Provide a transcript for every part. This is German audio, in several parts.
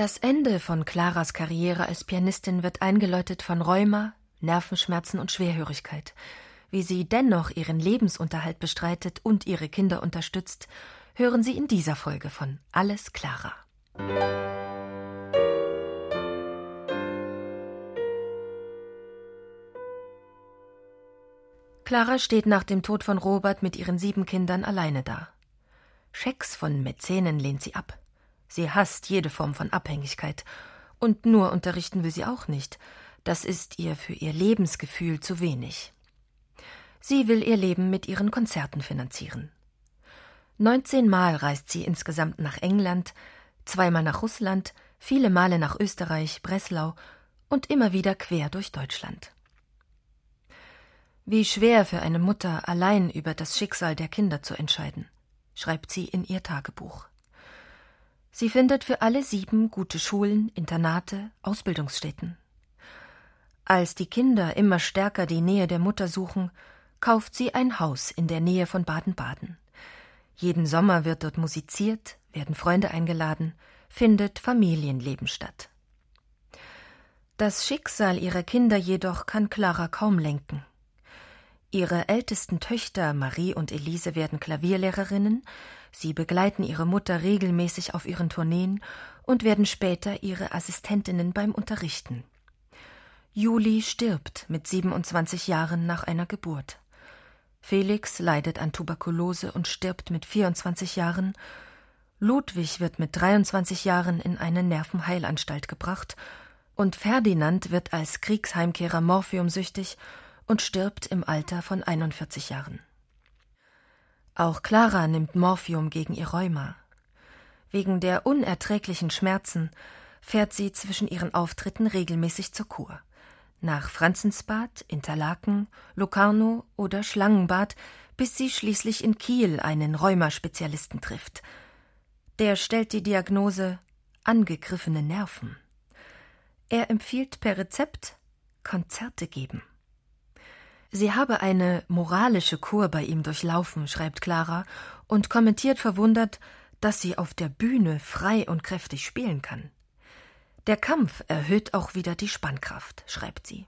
Das Ende von Claras Karriere als Pianistin wird eingeläutet von Rheuma, Nervenschmerzen und Schwerhörigkeit. Wie sie dennoch ihren Lebensunterhalt bestreitet und ihre Kinder unterstützt, hören Sie in dieser Folge von Alles Clara. Clara steht nach dem Tod von Robert mit ihren sieben Kindern alleine da. Schecks von Mäzenen lehnt sie ab. Sie hasst jede Form von Abhängigkeit. Und nur unterrichten will sie auch nicht. Das ist ihr für ihr Lebensgefühl zu wenig. Sie will ihr Leben mit ihren Konzerten finanzieren. Neunzehnmal reist sie insgesamt nach England, zweimal nach Russland, viele Male nach Österreich, Breslau und immer wieder quer durch Deutschland. Wie schwer für eine Mutter, allein über das Schicksal der Kinder zu entscheiden, schreibt sie in ihr Tagebuch. Sie findet für alle sieben gute Schulen, Internate, Ausbildungsstätten. Als die Kinder immer stärker die Nähe der Mutter suchen, kauft sie ein Haus in der Nähe von Baden-Baden. Jeden Sommer wird dort musiziert, werden Freunde eingeladen, findet Familienleben statt. Das Schicksal ihrer Kinder jedoch kann Clara kaum lenken. Ihre ältesten Töchter Marie und Elise werden Klavierlehrerinnen, sie begleiten ihre Mutter regelmäßig auf ihren Tourneen und werden später ihre Assistentinnen beim Unterrichten. Juli stirbt mit 27 Jahren nach einer Geburt. Felix leidet an Tuberkulose und stirbt mit 24 Jahren. Ludwig wird mit 23 Jahren in eine Nervenheilanstalt gebracht und Ferdinand wird als Kriegsheimkehrer morphiumsüchtig und stirbt im Alter von 41 Jahren. Auch Clara nimmt Morphium gegen ihr Rheuma. Wegen der unerträglichen Schmerzen fährt sie zwischen ihren Auftritten regelmäßig zur Kur. Nach Franzensbad, Interlaken, Locarno oder Schlangenbad, bis sie schließlich in Kiel einen Rheumaspezialisten trifft. Der stellt die Diagnose angegriffene Nerven. Er empfiehlt per Rezept Konzerte geben. Sie habe eine moralische Kur bei ihm durchlaufen, schreibt Clara und kommentiert verwundert, dass sie auf der Bühne frei und kräftig spielen kann. Der Kampf erhöht auch wieder die Spannkraft, schreibt sie.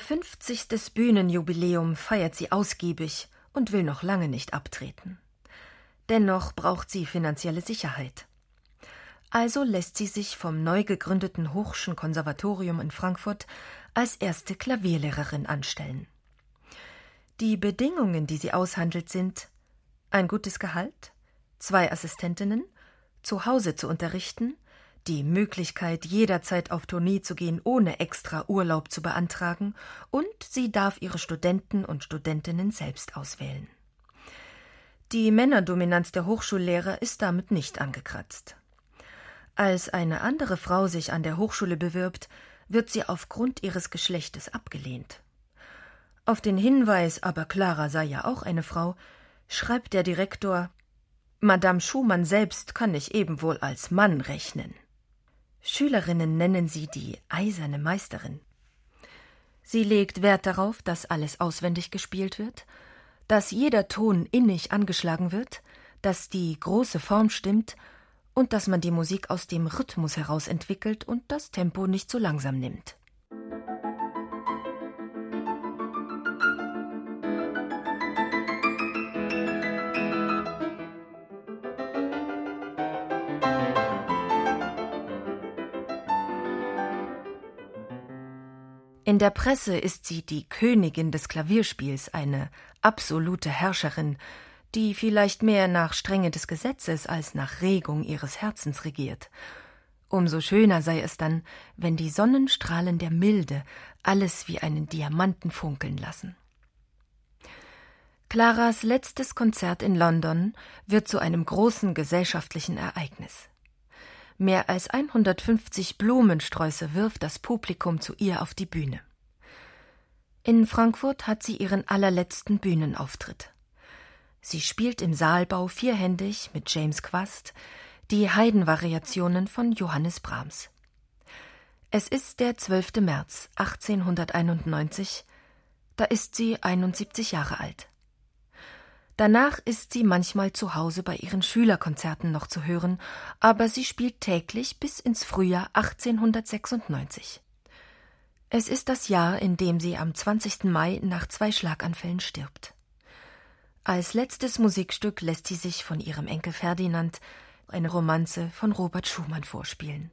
Ihr fünfzigstes Bühnenjubiläum feiert sie ausgiebig und will noch lange nicht abtreten. Dennoch braucht sie finanzielle Sicherheit. Also lässt sie sich vom neu gegründeten Hochschen Konservatorium in Frankfurt als erste Klavierlehrerin anstellen. Die Bedingungen, die sie aushandelt, sind ein gutes Gehalt, zwei Assistentinnen, zu Hause zu unterrichten, die Möglichkeit, jederzeit auf Tournee zu gehen, ohne extra Urlaub zu beantragen, und sie darf ihre Studenten und Studentinnen selbst auswählen. Die Männerdominanz der Hochschullehrer ist damit nicht angekratzt. Als eine andere Frau sich an der Hochschule bewirbt, wird sie aufgrund ihres Geschlechtes abgelehnt. Auf den Hinweis, aber Clara sei ja auch eine Frau, schreibt der Direktor Madame Schumann selbst kann ich ebenwohl als Mann rechnen. Schülerinnen nennen sie die eiserne Meisterin. Sie legt Wert darauf, dass alles auswendig gespielt wird, dass jeder Ton innig angeschlagen wird, dass die große Form stimmt und dass man die Musik aus dem Rhythmus heraus entwickelt und das Tempo nicht so langsam nimmt. In der Presse ist sie die Königin des Klavierspiels, eine absolute Herrscherin, die vielleicht mehr nach Strenge des Gesetzes als nach Regung ihres Herzens regiert. Umso schöner sei es dann, wenn die Sonnenstrahlen der Milde alles wie einen Diamanten funkeln lassen. Claras letztes Konzert in London wird zu einem großen gesellschaftlichen Ereignis. Mehr als 150 Blumensträuße wirft das Publikum zu ihr auf die Bühne. In Frankfurt hat sie ihren allerletzten Bühnenauftritt. Sie spielt im Saalbau vierhändig mit James Quast die Haydn-Variationen von Johannes Brahms. Es ist der 12. März 1891, da ist sie 71 Jahre alt. Danach ist sie manchmal zu Hause bei ihren Schülerkonzerten noch zu hören, aber sie spielt täglich bis ins Frühjahr 1896. Es ist das Jahr, in dem sie am 20. Mai nach zwei Schlaganfällen stirbt. Als letztes Musikstück lässt sie sich von ihrem Enkel Ferdinand eine Romanze von Robert Schumann vorspielen.